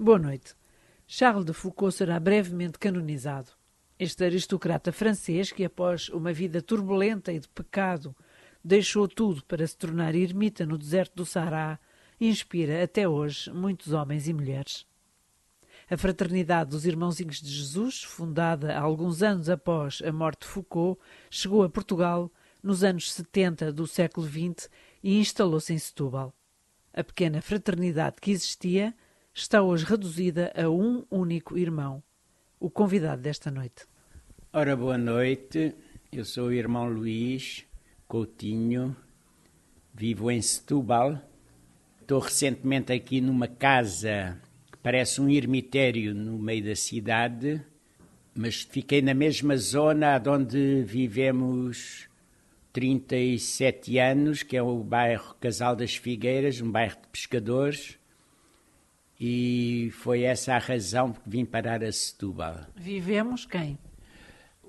Boa noite. Charles de Foucault será brevemente canonizado. Este aristocrata francês, que após uma vida turbulenta e de pecado, deixou tudo para se tornar ermita no deserto do Saara, inspira até hoje muitos homens e mulheres. A Fraternidade dos Irmãozinhos de Jesus, fundada alguns anos após a morte de Foucault, chegou a Portugal nos anos 70 do século XX e instalou-se em Setúbal. A pequena fraternidade que existia está hoje reduzida a um único irmão, o convidado desta noite. Ora, boa noite. Eu sou o irmão Luís Coutinho, vivo em Setúbal. Estou recentemente aqui numa casa que parece um ermitério no meio da cidade, mas fiquei na mesma zona onde vivemos 37 anos, que é o bairro Casal das Figueiras, um bairro de pescadores e foi essa a razão que vim parar a Setúbal. Vivemos quem?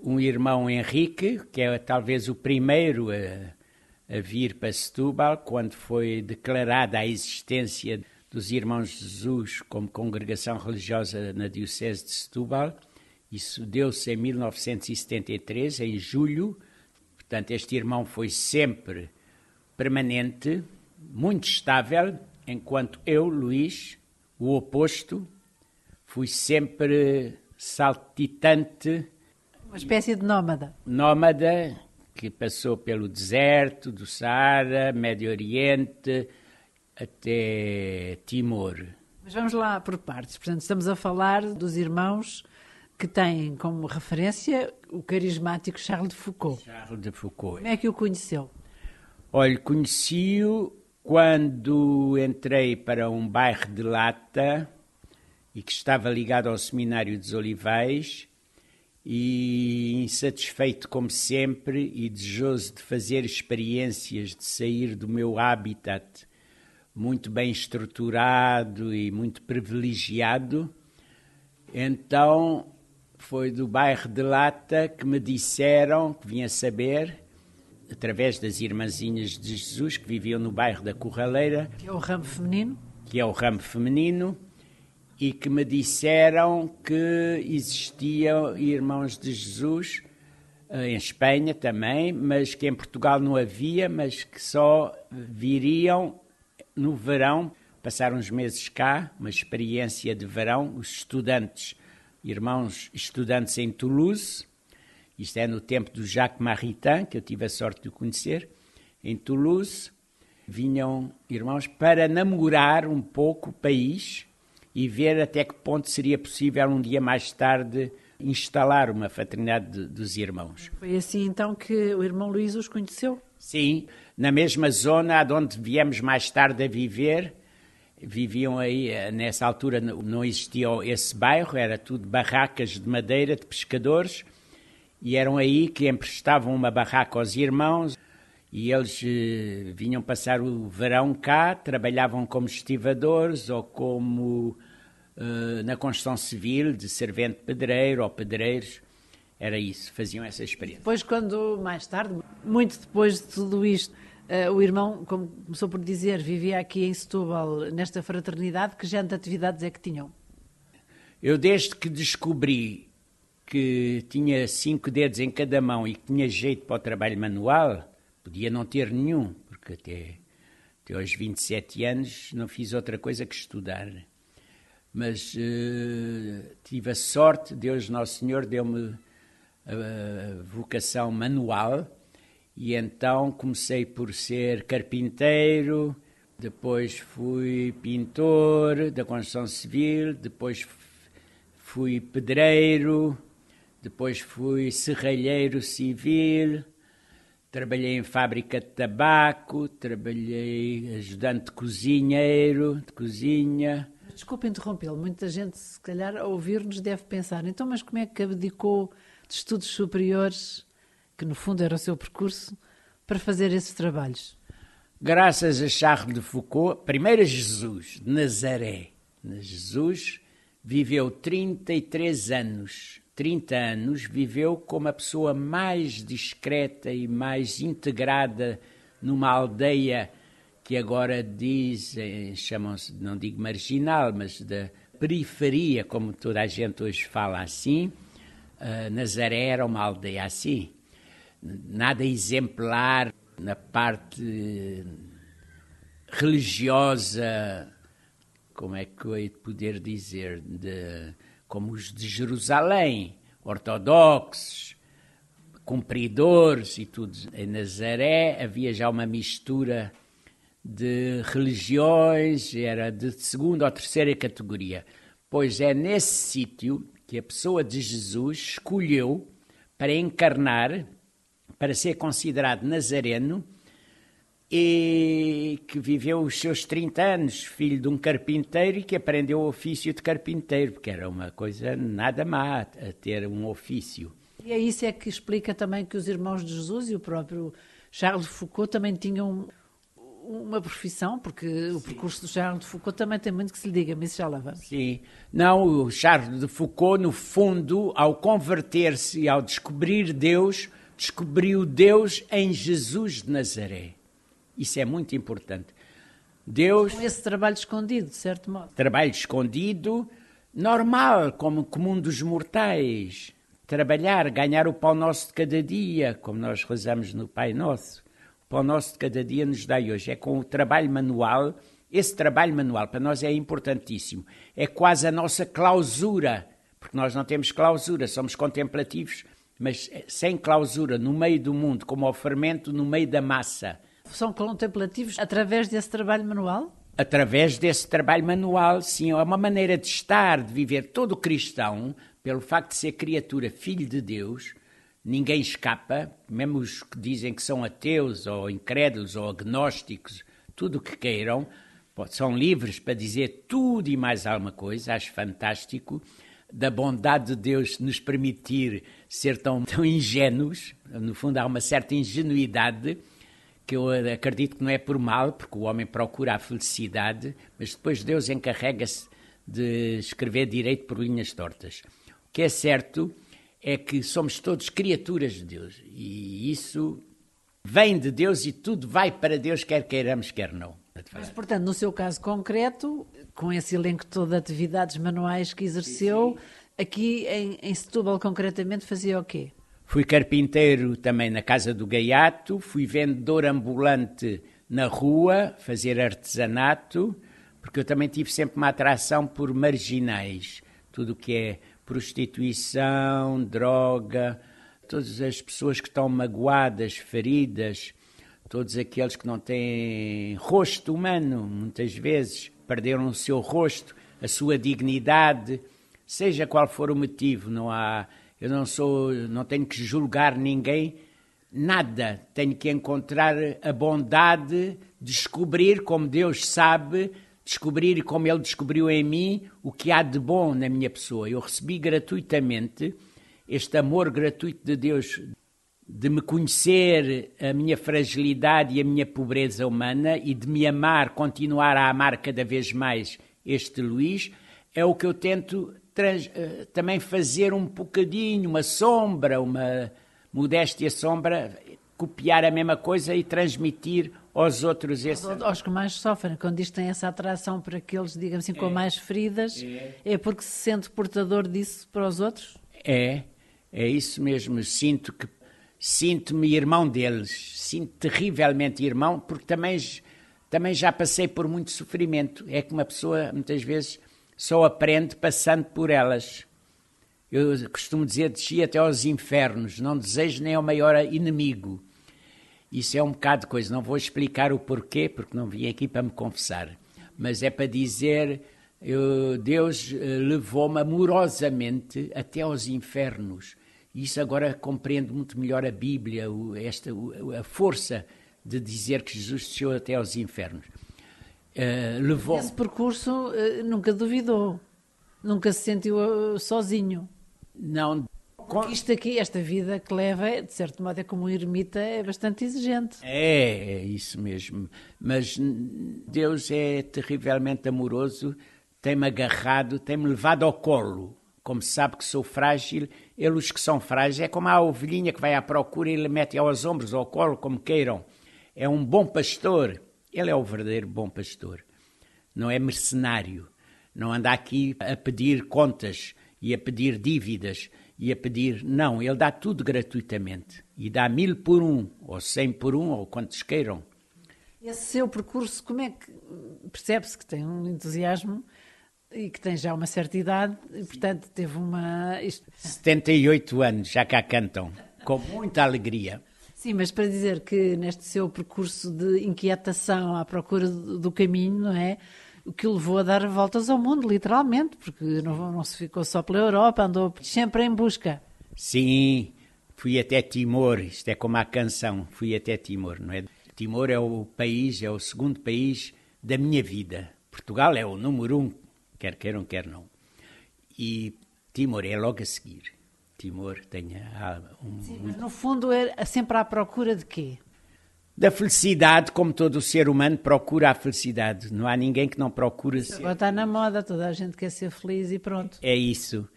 Um irmão Henrique, que é talvez o primeiro a, a vir para Setúbal, quando foi declarada a existência dos Irmãos Jesus como congregação religiosa na Diocese de Setúbal. Isso deu-se em 1973, em julho. Portanto, este irmão foi sempre permanente, muito estável, enquanto eu, Luís, o oposto, fui sempre saltitante. Uma espécie de nómada. Nómada, que passou pelo deserto do Saara, Médio Oriente, até Timor. Mas vamos lá por partes. Portanto, estamos a falar dos irmãos que têm como referência o carismático Charles de Foucault. Charles de Foucault. Como é que o conheceu? Olha, conheci-o quando entrei para um bairro de Lata e que estava ligado ao Seminário dos Olivais e insatisfeito como sempre e desejoso de fazer experiências, de sair do meu habitat muito bem estruturado e muito privilegiado, então foi do bairro de Lata que me disseram, que vinha saber, através das irmãzinhas de Jesus que viviam no bairro da Corraleira. Que é o ramo feminino? Que é o ramo feminino e que me disseram que existiam irmãos de Jesus eh, em Espanha também, mas que em Portugal não havia, mas que só viriam no verão, passar uns meses cá, uma experiência de verão, os estudantes, irmãos estudantes em Toulouse, isto é no tempo do Jacques Maritain, que eu tive a sorte de conhecer, em Toulouse. Vinham irmãos para namorar um pouco o país e ver até que ponto seria possível um dia mais tarde instalar uma fraternidade de, dos irmãos. Foi assim então que o irmão Luís os conheceu? Sim, na mesma zona onde viemos mais tarde a viver, viviam aí, eh, nessa altura não existia esse bairro, era tudo barracas de madeira de pescadores, e eram aí que emprestavam uma barraca aos irmãos e eles eh, vinham passar o verão cá, trabalhavam como estivadores ou como eh, na construção civil, de servente pedreiro ou pedreiros. Era isso, faziam essa experiência. Depois, quando mais tarde, muito depois de tudo isto, uh, o irmão, como começou por dizer, vivia aqui em Setúbal, nesta fraternidade, que género de atividades é que tinham? Eu, desde que descobri que tinha cinco dedos em cada mão e que tinha jeito para o trabalho manual, podia não ter nenhum, porque até, até aos 27 anos não fiz outra coisa que estudar. Mas uh, tive a sorte, Deus Nosso Senhor deu-me a vocação manual e então comecei por ser carpinteiro, depois fui pintor da construção civil, depois fui pedreiro, depois fui serralheiro civil, trabalhei em fábrica de tabaco, trabalhei ajudante de cozinheiro, de cozinha. Desculpe interrompê-lo, muita gente, se calhar, a ouvir-nos deve pensar, então, mas como é que abdicou de estudos superiores, que no fundo era o seu percurso, para fazer esses trabalhos? Graças a Charles de Foucault, primeiro a Jesus, de Nazaré. Jesus viveu 33 anos 30 anos, viveu como a pessoa mais discreta e mais integrada numa aldeia que agora dizem, chamam-se, não digo marginal, mas da periferia, como toda a gente hoje fala assim, uh, Nazaré era uma aldeia assim. Nada exemplar na parte religiosa, como é que eu hei de poder dizer, de, como os de Jerusalém, ortodoxos, cumpridores e tudo. Em Nazaré havia já uma mistura de religiões, era de segunda ou terceira categoria. Pois é nesse sítio que a pessoa de Jesus escolheu para encarnar, para ser considerado nazareno, e que viveu os seus 30 anos, filho de um carpinteiro e que aprendeu o ofício de carpinteiro, porque era uma coisa nada má a ter um ofício. E é isso é que explica também que os irmãos de Jesus e o próprio Charles de Foucault também tinham uma profissão, porque o percurso do Charles de Foucault também tem muito que se lhe diga, mas já lá vamos. Sim. Não, o Charles de Foucault, no fundo, ao converter-se e ao descobrir Deus, descobriu Deus em Jesus de Nazaré. Isso é muito importante. Deus. Com esse trabalho escondido, de certo modo. Trabalho escondido, normal, como comum dos mortais. Trabalhar, ganhar o pão nosso de cada dia, como nós rezamos no Pai Nosso o nosso de cada dia nos dá hoje. É com o trabalho manual. Esse trabalho manual para nós é importantíssimo. É quase a nossa clausura, porque nós não temos clausura, somos contemplativos, mas sem clausura, no meio do mundo, como ao fermento no meio da massa. São contemplativos através desse trabalho manual? Através desse trabalho manual, sim. É uma maneira de estar, de viver todo cristão, pelo facto de ser criatura, filho de Deus, ninguém escapa, mesmo os que dizem que são ateus ou incrédulos ou agnósticos, tudo o que queiram, são livres para dizer tudo e mais alguma coisa, acho fantástico, da bondade de Deus nos permitir ser tão, tão ingênuos, no fundo há uma certa ingenuidade, que eu acredito que não é por mal, porque o homem procura a felicidade, mas depois Deus encarrega-se de escrever direito por linhas tortas. O que é certo é que somos todos criaturas de Deus e isso vem de Deus e tudo vai para Deus, quer queiramos, quer não. Mas, portanto, no seu caso concreto, com esse elenco todo de atividades manuais que exerceu, sim, sim. aqui em, em Setúbal concretamente fazia o quê? Fui carpinteiro também na Casa do Gaiato, fui vendedor ambulante na rua, fazer artesanato, porque eu também tive sempre uma atração por marginais, tudo o que é prostituição, droga, todas as pessoas que estão magoadas, feridas, todos aqueles que não têm rosto humano, muitas vezes perderam o seu rosto, a sua dignidade, seja qual for o motivo, não há, eu não sou, não tenho que julgar ninguém, nada, tenho que encontrar a bondade, descobrir como Deus sabe descobrir como ele descobriu em mim o que há de bom na minha pessoa. Eu recebi gratuitamente este amor gratuito de Deus de me conhecer a minha fragilidade e a minha pobreza humana e de me amar, continuar a amar cada vez mais este Luís, é o que eu tento trans, uh, também fazer um bocadinho, uma sombra, uma modéstia sombra, copiar a mesma coisa e transmitir aos outros esse... aos que mais sofrem, quando isto tem essa atração para aqueles, digamos assim, com é, mais feridas, é. é porque se sente portador disso para os outros? É, é isso mesmo. Sinto que sinto-me irmão deles, sinto terrivelmente irmão, porque também também já passei por muito sofrimento. É que uma pessoa muitas vezes só aprende passando por elas. Eu costumo dizer, desci até aos infernos, não desejo nem ao maior inimigo. Isso é um bocado de coisa. Não vou explicar o porquê, porque não vim aqui para me confessar. Mas é para dizer, eu, Deus eh, levou-me amorosamente até aos infernos. Isso agora compreendo muito melhor a Bíblia, esta, a força de dizer que Jesus desceu até aos infernos. Uh, levou... Esse percurso uh, nunca duvidou, nunca se sentiu uh, sozinho. Não, porque isto aqui, esta vida que leva, de certo modo, é como um ermita, é bastante exigente. É, é isso mesmo. Mas Deus é terrivelmente amoroso, tem-me agarrado, tem-me levado ao colo. Como sabe que sou frágil, ele, os que são frágeis, é como a ovelhinha que vai à procura e ele mete aos ombros, ao colo, como queiram. É um bom pastor. Ele é o verdadeiro bom pastor. Não é mercenário Não anda aqui a pedir contas e a pedir dívidas e a pedir. Não, ele dá tudo gratuitamente. E dá mil por um, ou cem por um, ou quantos queiram. Esse seu percurso, como é que percebe-se que tem um entusiasmo e que tem já uma certa idade e, portanto, teve uma. Isto... 78 anos, já cá cantam, com muita alegria. Sim, mas para dizer que neste seu percurso de inquietação à procura do caminho, não é? O que o levou a dar voltas ao mundo, literalmente, porque não, não se ficou só pela Europa, andou sempre em busca. Sim, fui até Timor, isto é como a canção, fui até Timor, não é? Timor é o país, é o segundo país da minha vida. Portugal é o número um, quer queiram, quer não. E Timor é logo a seguir. Timor tem um. Sim, mas no fundo é sempre à procura de quê? Da felicidade, como todo ser humano procura a felicidade. Não há ninguém que não procure ser. Agora está na moda, toda a gente quer ser feliz e pronto. É isso.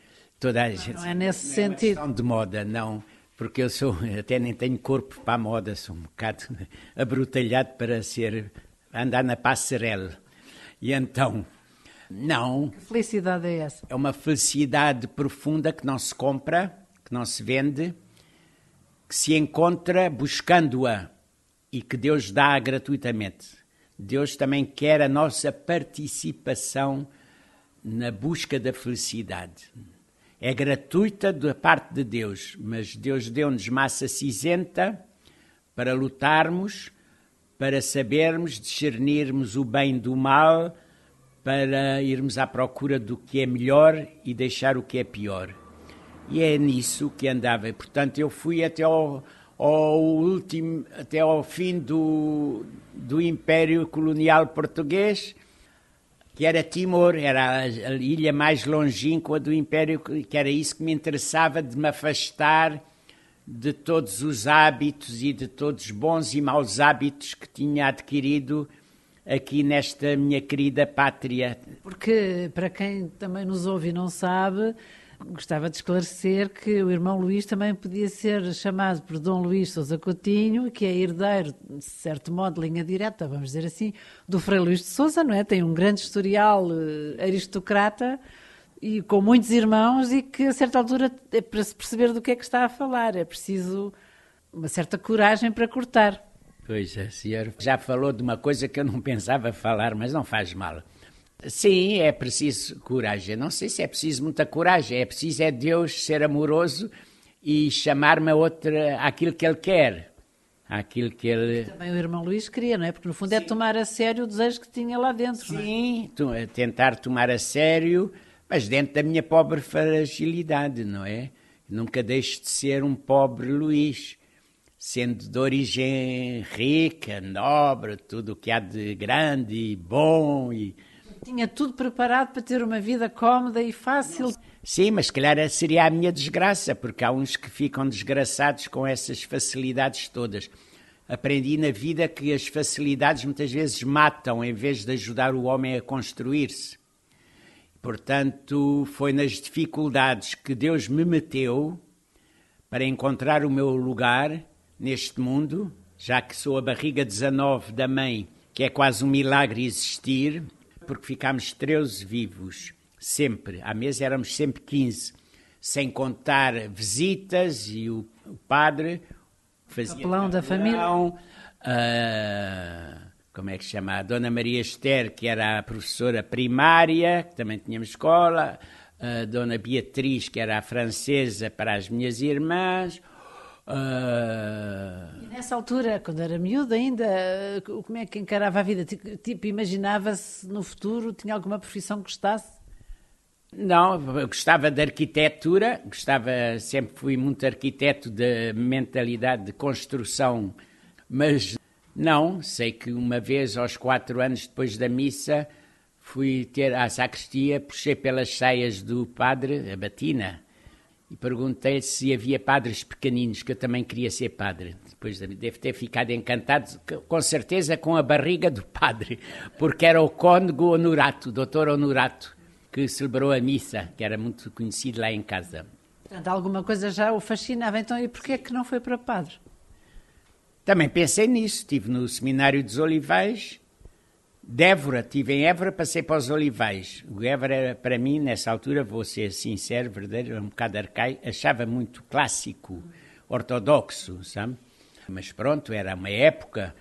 Toda a não, gente. Não é nesse não sentido. É de moda, não. Porque eu sou, até nem tenho corpo para a moda, sou um bocado abrutalhado para ser, andar na passarela. E então, não. Que felicidade é essa? É uma felicidade profunda que não se compra, que não se vende, que se encontra buscando-a e que Deus dá gratuitamente. Deus também quer a nossa participação na busca da felicidade. É gratuita da parte de Deus, mas Deus deu-nos massa cinzenta para lutarmos, para sabermos discernirmos o bem do mal para irmos à procura do que é melhor e deixar o que é pior. E é nisso que andava. Portanto, eu fui até ao, ao último, até ao fim do, do Império Colonial Português, que era Timor, era a, ilha mais longínqua do Império, que era isso que me interessava de me afastar de todos os hábitos e de todos os bons e maus hábitos que tinha adquirido aqui nesta minha querida pátria. Porque, para quem também nos ouve e não sabe, gostava de esclarecer que o irmão Luís também podia ser chamado por Dom Luís Sousa Coutinho, que é herdeiro, de certo modo, linha direta, vamos dizer assim, do Frei Luís de Sousa, não é? Tem um grande historial uh, aristocrata e com muitos irmãos e que a certa altura é para se perceber do que é que está a falar, é preciso uma certa coragem para cortar. Pois, a senhora já falou de uma coisa que eu não pensava falar, mas não faz mal. Sim, é preciso coragem. Não sei se é preciso muita coragem, é preciso é Deus ser amoroso e chamar-me a outra, aquilo que Ele quer. Aquilo que ele... Também o irmão Luís queria, não é? Porque no fundo é Sim. é tomar a sério o desejo que tinha lá dentro. Sim, é? tentar tomar a sério, mas dentro da minha pobre fragilidade, não é? Nunca deixe de ser um pobre Luís sendo de origem rica, nobre, tudo o que há de grande e bom. E... Tinha tudo preparado para ter uma vida cómoda e fácil. Sim, mas calhar seria a minha desgraça, porque há uns que ficam desgraçados com essas facilidades todas. Aprendi na vida que as facilidades muitas vezes matam em vez de ajudar o homem a construir-se. Portanto, foi nas dificuldades que Deus me meteu para encontrar o meu lugar neste mundo, já que sou a barriga 19 da mãe, que é quase um milagre existir, porque ficámos 13 vivos, sempre. À mesa éramos sempre 15, sem contar visitas e o, o padre fazia. Capelão da família. Uh, como é que se chama? A Dona Maria Esther, que era a professora primária, que também tínhamos escola. A Dona Beatriz, que era a francesa para as minhas irmãs Uh... nessa altura, quando era miúdo ainda, como é que encarava a vida? Tipo, imaginava-se no futuro, tinha alguma profissão que gostasse? Não, eu gostava de arquitetura, gostava, sempre fui muito arquiteto de mentalidade de construção, mas não, sei que uma vez, aos quatro anos depois da missa, fui ter à sacristia, puxei pelas saias do padre, a batina, e perguntei-lhe se havia padres pequeninos, que eu também queria ser padre. Depois deve ter ficado encantado, com certeza, com a barriga do padre, porque era o cônego Honorato, o doutor Honorato, que celebrou a missa, que era muito conhecido lá em casa. Portanto, alguma coisa já o fascinava. Então, e porquê é que não foi para padre? Também pensei nisso. Estive no Seminário dos Olivais, Évora, estive em Évora, passei para os Olivais. O Évora para mim, nessa altura, vou ser sincero, verdadeiro, um bocado arcaico, achava muito clássico, ortodoxo, sabe? Mas pronto, era uma época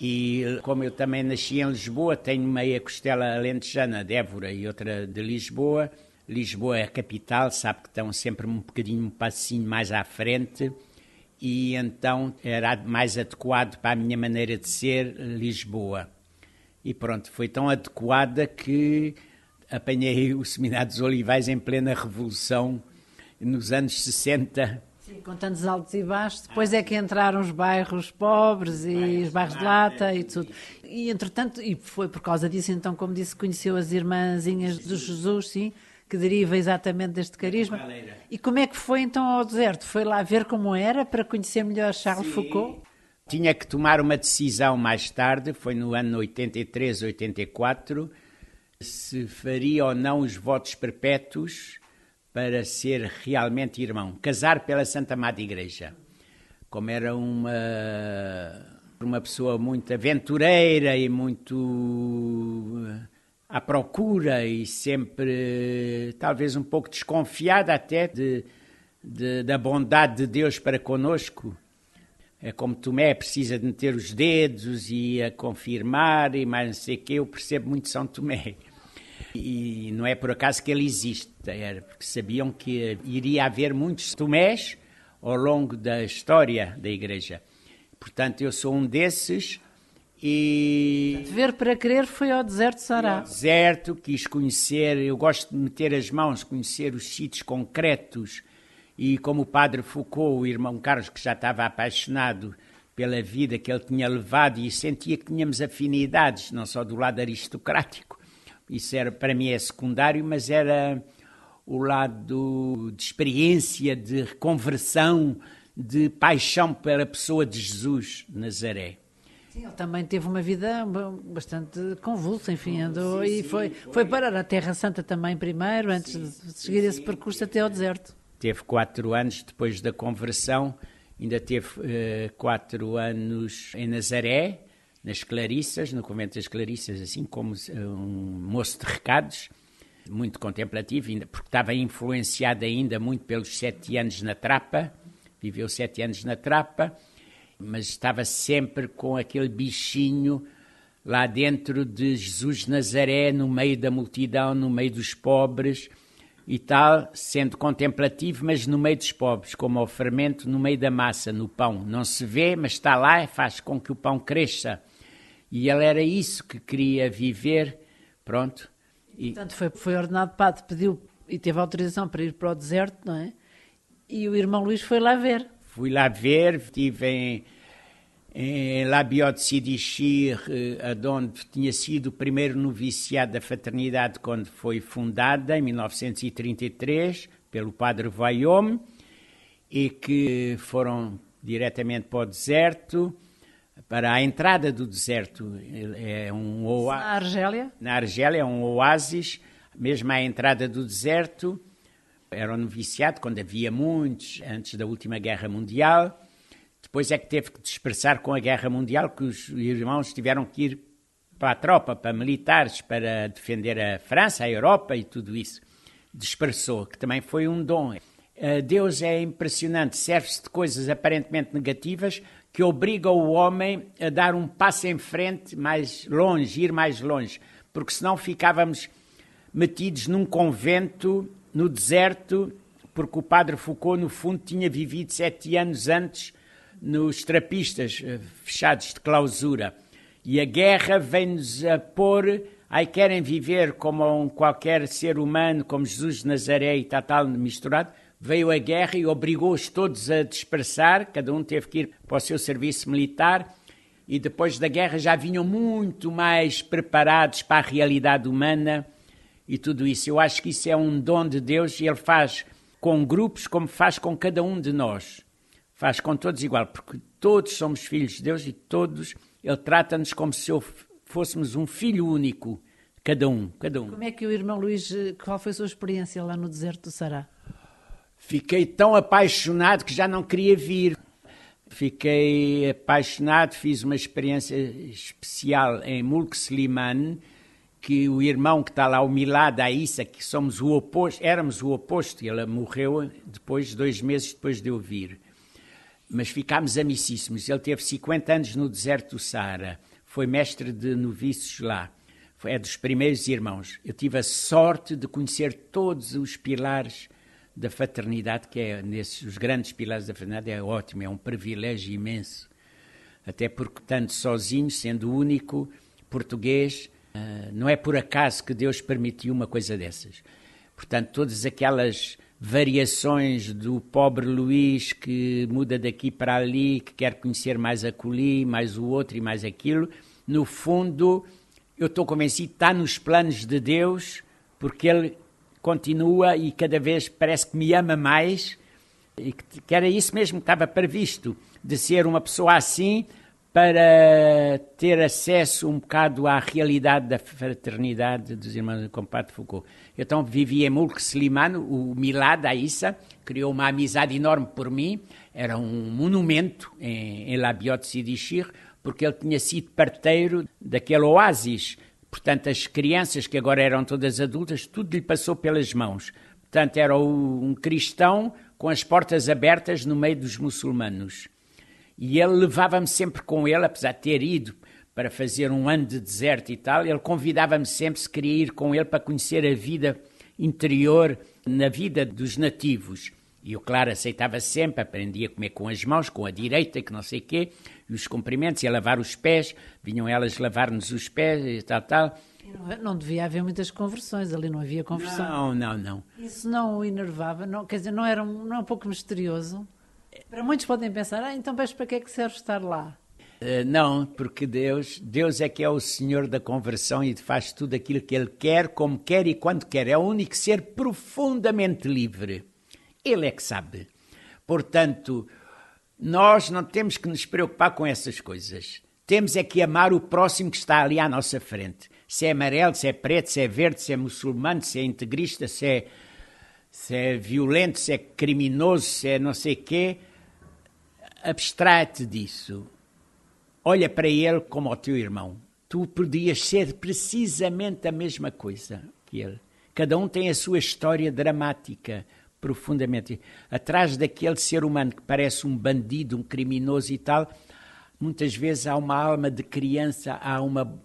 e como eu também nasci em Lisboa, tenho meia costela alentejana de Évora e outra de Lisboa. Lisboa é a capital, sabe que estão sempre um bocadinho, um passinho mais à frente e então era mais adequado para a minha maneira de ser Lisboa. E pronto, foi tão adequada que apanhei o Seminário dos Olivais em plena Revolução nos anos 60 Sim, com tantos altos e baixos. Depois é que entraram os bairros pobres e os bairros de lata e tudo. E entretanto, e foi por causa disso, então, como disse, conheceu as irmãzinhas de Jesus, sim, que deriva exatamente deste carisma. E como é que foi então ao deserto? Foi lá ver como era para conhecer melhor Charles sim. Foucault? Tinha que tomar uma decisão mais tarde, foi no ano 83, 84, se faria ou não os votos perpétuos para ser realmente irmão, casar pela Santa Madre Igreja. Como era uma, uma pessoa muito aventureira e muito eh, à procura e sempre talvez um pouco desconfiada até de, de, da bondade de Deus para conosco. É como Tomé precisa de meter os dedos e a confirmar e mais não sei o que, eu percebo muito São Tomé. E não é por acaso que ele existe, era porque sabiam que iria haver muitos Tomés ao longo da história da Igreja. Portanto, eu sou um desses e... Ver para crer foi ao deserto de Sará. Deserto, quis conhecer, eu gosto de meter as mãos, conhecer os sítios concretos e como o padre Foucault, o irmão Carlos, que já estava apaixonado pela vida que ele tinha levado e sentia que tínhamos afinidades, não só do lado aristocrático, isso era, para mim é secundário, mas era o lado de experiência, de conversão, de paixão pela pessoa de Jesus Nazaré. Sim, ele também teve uma vida bastante convulsa, enfim, andou sim, sim, e foi, foi, foi para a Terra Santa também primeiro, antes sim, de seguir esse percurso até ao deserto. Teve quatro anos depois da conversão, ainda teve uh, quatro anos em Nazaré, nas Clarissas, no convento das Clarissas, assim como eh, um moço de recados, muito contemplativo, porque estava influenciado ainda muito pelos sete anos na trapa, viveu sete anos na trapa, mas estava sempre com aquele bichinho lá dentro de Jesus Nazaré, no meio da multidão, no meio dos pobres e tal, sendo contemplativo, mas no meio dos pobres, como o fermento no meio da massa, no pão. Não se vê, mas está lá e faz com que o pão cresça. E ele era isso que queria viver, pronto. E... Portanto, foi, foi ordenado padre, pediu e teve autorização para ir para o deserto, não é? E o irmão Luís foi lá ver. Fui lá ver, estive em, em La Biote Sidichir, eh, onde tinha sido o primeiro noviciado da fraternidade quando foi fundada, em 1933, pelo padre Vaiome, e que foram diretamente para o deserto para a entrada do deserto. É um oásis. Na Argélia? Na Argélia, é um oásis, mesmo à entrada do deserto. Era um noviciado, quando havia muitos, antes da última guerra mundial. Depois é que teve que dispersar com a guerra mundial, que os irmãos tiveram que ir para a tropa, para militares, para defender a França, a Europa e tudo isso. Dispersou, que também foi um dom. Eh, Deus é impressionante, serve-se de coisas aparentemente negativas que obriga o homem a dar um passo em frente, mais longe, ir mais longe, porque senão ficávamos metidos num convento, no deserto, porque o padre Foucault, no fundo, tinha vivido sete anos antes nos trapistas eh, fechados de clausura. E a guerra vem-nos a pôr, aí querem viver como um qualquer ser humano, como Jesus de Nazaré e tal misturado, veio a guerra e obrigou-os todos a dispersar, cada um teve que ir para o seu serviço militar, e depois da guerra já vinham muito mais preparados para a realidade humana e tudo isso. Eu acho que isso é um dom de Deus e Ele faz com grupos como faz com cada um de nós. Faz com todos igual, porque todos somos filhos de Deus e todos, Ele trata-nos como se fôssemos um filho único, cada um, cada um. Como é que o irmão Luís, eh, qual foi a sua experiência lá no deserto do Sará? Fiquei tão apaixonado que já não queria vir. Fiquei apaixonado, fiz uma experiência especial em Mulk Sliman, que o irmão que está lá, o Milad Aissa, que somos o oposto, éramos o oposto, ele morreu depois, dois meses depois de eu vir. Mas ficámos amicíssimos. Ele teve 50 anos no deserto do Saara, foi mestre de noviços lá, é dos primeiros irmãos. Eu tive a sorte de conhecer todos os pilares da fraternidade, que é nesses os grandes pilares da fraternidade, é ótimo, é um privilégio imenso. Até porque, tanto sozinho, sendo único português, uh, não é por acaso que Deus permitiu uma coisa dessas. Portanto, todas aquelas variações do pobre Luís que muda daqui para ali, que quer conhecer mais acolhi, mais o outro e mais aquilo, no fundo, eu estou convencido, está nos planos de Deus, porque Ele continua e cada vez parece que me ama mais, e que era isso mesmo que estava previsto, de ser uma pessoa assim para ter acesso um bocado à realidade da fraternidade dos irmãos do Compadre Foucault. Então vivi em Mulk Slimane, o Milad Aissa, criou uma amizade enorme por mim, era um monumento em, em Labiot Sidishir, porque ele tinha sido parteiro daquele oásis Portanto, as crianças que agora eram todas adultas, tudo lhe passou pelas mãos. Portanto, era um cristão com as portas abertas no meio dos muçulmanos. E ele levava-me sempre com ele, apesar de ter ido para fazer um ano de deserto e tal, ele convidava-me sempre se queria ir com ele para conhecer a vida interior na vida dos nativos. E eu, claro, aceitava sempre, aprendia a comer com as mãos, com a direita, que não sei o quê, e os cumprimentos, e a lavar os pés, vinham elas lavar-nos os pés e tal, tal. Não, não, devia haver muitas conversões, ali não havia conversão. Não, não, não. Isso não o enervava, não, quer dizer, não era um, não é um pouco misterioso? Para muitos podem pensar, ah, então mas para que é que serve estar lá? Uh, não, porque Deus, Deus é que é o Senhor da conversão e faz tudo aquilo que Ele quer, como quer e quando quer. É o único ser profundamente livre. Ele é que sabe. Portanto, nós não temos que nos preocupar com essas coisas. Temos é que amar o próximo que está ali à nossa frente. Se é amarelo, se é preto, se é verde, se é muçulmano, se é integrista, se é, se é violento, se é criminoso, se é não sei quê. Abstrai-te disso. Olha para ele como ao teu irmão. Tu podias ser precisamente a mesma coisa que ele. Cada um tem a sua história dramática, profundamente. Atrás daquele ser humano que parece um bandido, um criminoso e tal, muitas vezes há uma alma de criança, há uma.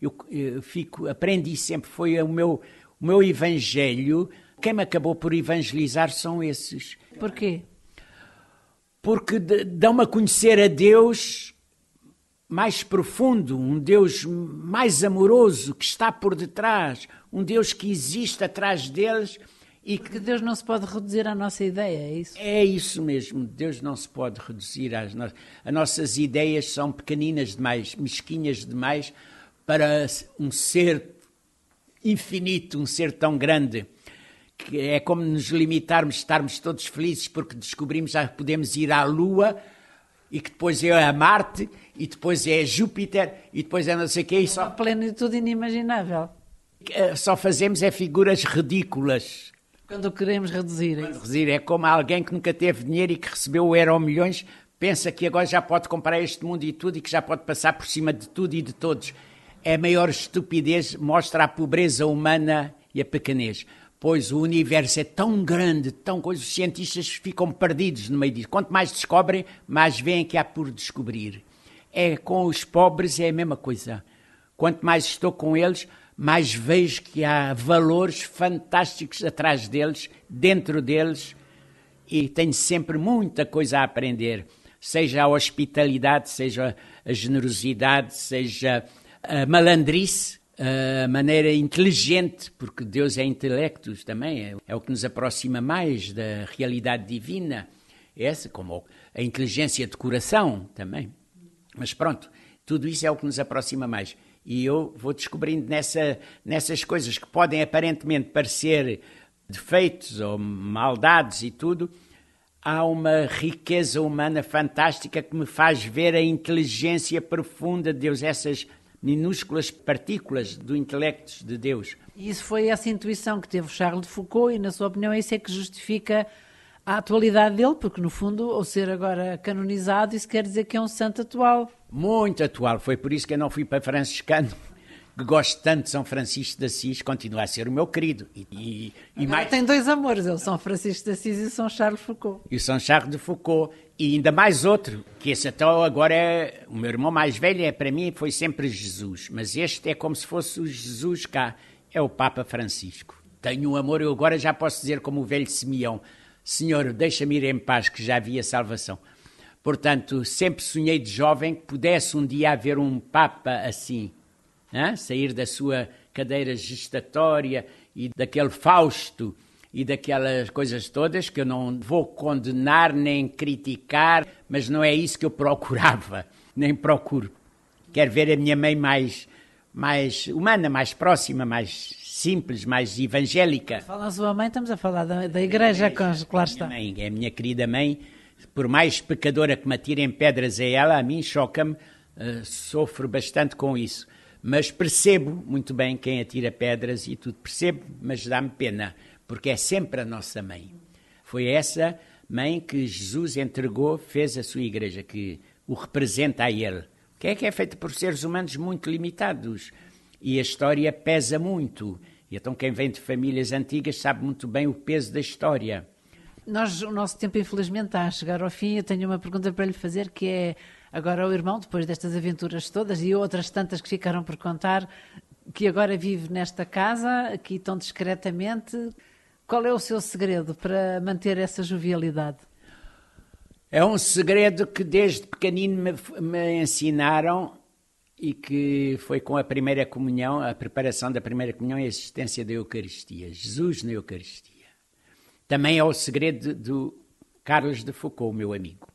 Eu, eu fico, aprendi sempre, foi o meu, o meu evangelho. Quem me acabou por evangelizar são esses. Porquê? Porque dão-me a conhecer a Deus mais profundo, um Deus mais amoroso que está por detrás, um Deus que existe atrás deles e que Deus não se pode reduzir à nossa ideia, é isso? É isso mesmo, Deus não se pode reduzir às no... As nossas ideias são pequeninas demais, mesquinhas demais para um ser infinito, um ser tão grande. Que é como nos limitarmos, estarmos todos felizes porque descobrimos que podemos ir à Lua e que depois é a Marte e depois é Júpiter e depois é não sei o quê. E só... Uma plenitude inimaginável. Eh, só fazemos é figuras ridículas quando queremos reduzir. É reduzir é como alguém que nunca teve dinheiro e que recebeu o euro milhões, pensa que agora já pode comprar este mundo e tudo e que já pode passar por cima de tudo e de todos. É a maior estupidez, mostra a pobreza humana e a pequenez. Pois o universo é tão grande, tão coisa, os cientistas ficam perdidos no meio disso. Quanto mais descobrem, mais veem que há por descobrir. É com os pobres é a mesma coisa. Quanto mais estou com eles, mais vejo que há valores fantásticos atrás deles, dentro deles, e tenho sempre muita coisa a aprender, seja a hospitalidade, seja a generosidade, seja a malandrice, a maneira inteligente, porque Deus é intelecto também, é, é o que nos aproxima mais da realidade divina, essa, como a inteligência de coração também. Mas pronto, tudo isso é o que nos aproxima mais. E eu vou descobrindo nessa, nessas coisas que podem aparentemente parecer defeitos ou maldades e tudo, há uma riqueza humana fantástica que me faz ver a inteligência profunda de Deus, essas minúsculas partículas do intelecto de Deus. E isso foi essa intuição que teve Charles de Foucault, e, na sua opinião, é isso é que justifica à atualidade dele, porque no fundo, ao ser agora canonizado, isso quer dizer que é um santo atual. Muito atual, foi por isso que eu não fui para franciscano, que gosto tanto de São Francisco de Assis, continua a ser o meu querido. E, e, e mais... tem dois amores, o São Francisco de Assis e o São Charles Foucault. E o São Charles de Foucault, e ainda mais outro, que esse até agora é, o meu irmão mais velho, é para mim foi sempre Jesus, mas este é como se fosse o Jesus cá, é o Papa Francisco. Tenho um amor, eu agora já posso dizer como o velho Simeão, Senhor, deixa-me ir em paz, que já havia salvação. Portanto, sempre sonhei de jovem que pudesse um dia haver um Papa assim, né? sair da sua cadeira gestatória e daquele Fausto e daquelas coisas todas que eu não vou condenar nem criticar, mas não é isso que eu procurava, nem procuro. Quero ver a minha mãe mais, mais humana, mais próxima, mais simples, mais evangélica. Fala a sua mãe, estamos a falar da, da igreja, que lá está. Mãe, é a minha querida mãe, por mais pecadora que me atirem pedras a ela, a mim choca-me, uh, sofro bastante com isso mas percebo muito bem quem atira pedras e tudo, percebo, mas dá-me pena, porque é sempre a nossa mãe. Foi essa mãe que Jesus entregou, fez a sua igreja, que o representa a ele. Que é que é feito por seres humanos muito limitados. E a história pesa muito. E então quem vem de famílias antigas sabe muito bem o peso da história. Nós, o nosso tempo, infelizmente, está a chegar ao fim. Eu tenho uma pergunta para lhe fazer que é Agora o irmão, depois destas aventuras todas e outras tantas que ficaram por contar, que agora vive nesta casa, aqui tão discretamente, qual é o seu segredo para manter essa jovialidade? É um segredo que desde pequenino me, me ensinaram e que foi com a primeira comunhão, a preparação da primeira comunhão e a existência da Eucaristia. Jesus na Eucaristia. Também é o segredo do Carlos de Foucault, meu amigo.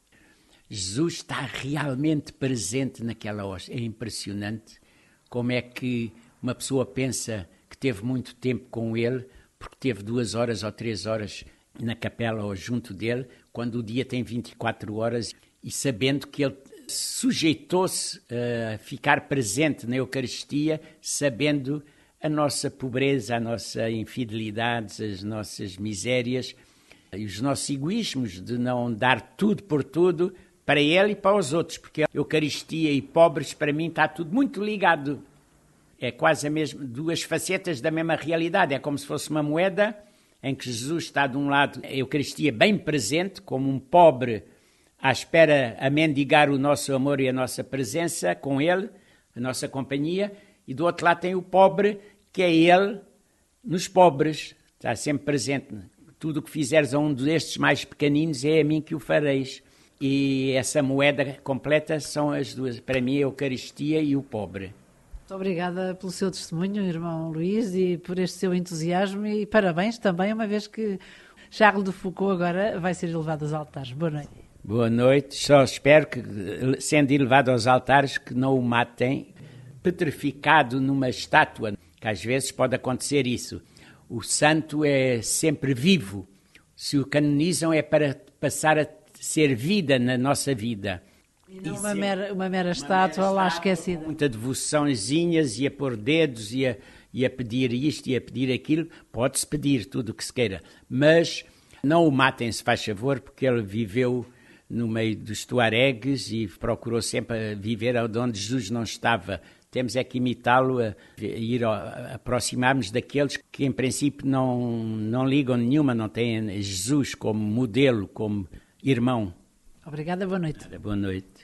Jesus está realmente presente naquela hóstia. É impressionante como é que uma pessoa pensa que teve muito tempo com ele, porque teve duas horas ou três horas na capela ou junto dele, quando o dia tem 24 horas, e sabendo que ele sujeitou-se a ficar presente na Eucaristia, sabendo a nossa pobreza, a nossa infidelidade, as nossas misérias e os nossos egoísmos de não dar tudo por tudo, para ele e para os outros, porque a Eucaristia e pobres, para mim, está tudo muito ligado. É quase a mesma, duas facetas da mesma realidade. É como se fosse uma moeda em que Jesus está de um lado, a Eucaristia bem presente, como um pobre à espera a mendigar o nosso amor e a nossa presença com Ele, a nossa companhia, e do outro lado tem o pobre, que é Ele nos pobres, está sempre presente. Tudo o que fizeres a um destes mais pequeninos é a mim que o fareis. E essa moeda completa são as duas, para mim, a Eucaristia e o pobre. Muito obrigada pelo seu testemunho, irmão Luís, e por este seu entusiasmo e parabéns também, uma vez que Charles de Foucault agora vai ser elevado aos altares. Boa noite. Boa noite. Só espero que, sendo elevado aos altares, que não o matem petrificado numa estátua, que às vezes pode acontecer isso. O santo é sempre vivo. Se o canonizam é para passar a ser vida na nossa vida. E não uma, mera, uma mera estátua uma mera lá esquecida. Muita devoçãozinhas e a pôr dedos e a, e a pedir isto e a pedir aquilo. Pode-se pedir tudo o que se queira, mas não o matem, se faz favor, porque ele viveu no meio dos tuaregues e procurou sempre viver onde Jesus não estava. Temos é que imitá-lo, a, ir aproximar-nos daqueles que em princípio não, não ligam nenhuma, não têm Jesus como modelo, como irmão. Obrigada, boa noite. Boa noite.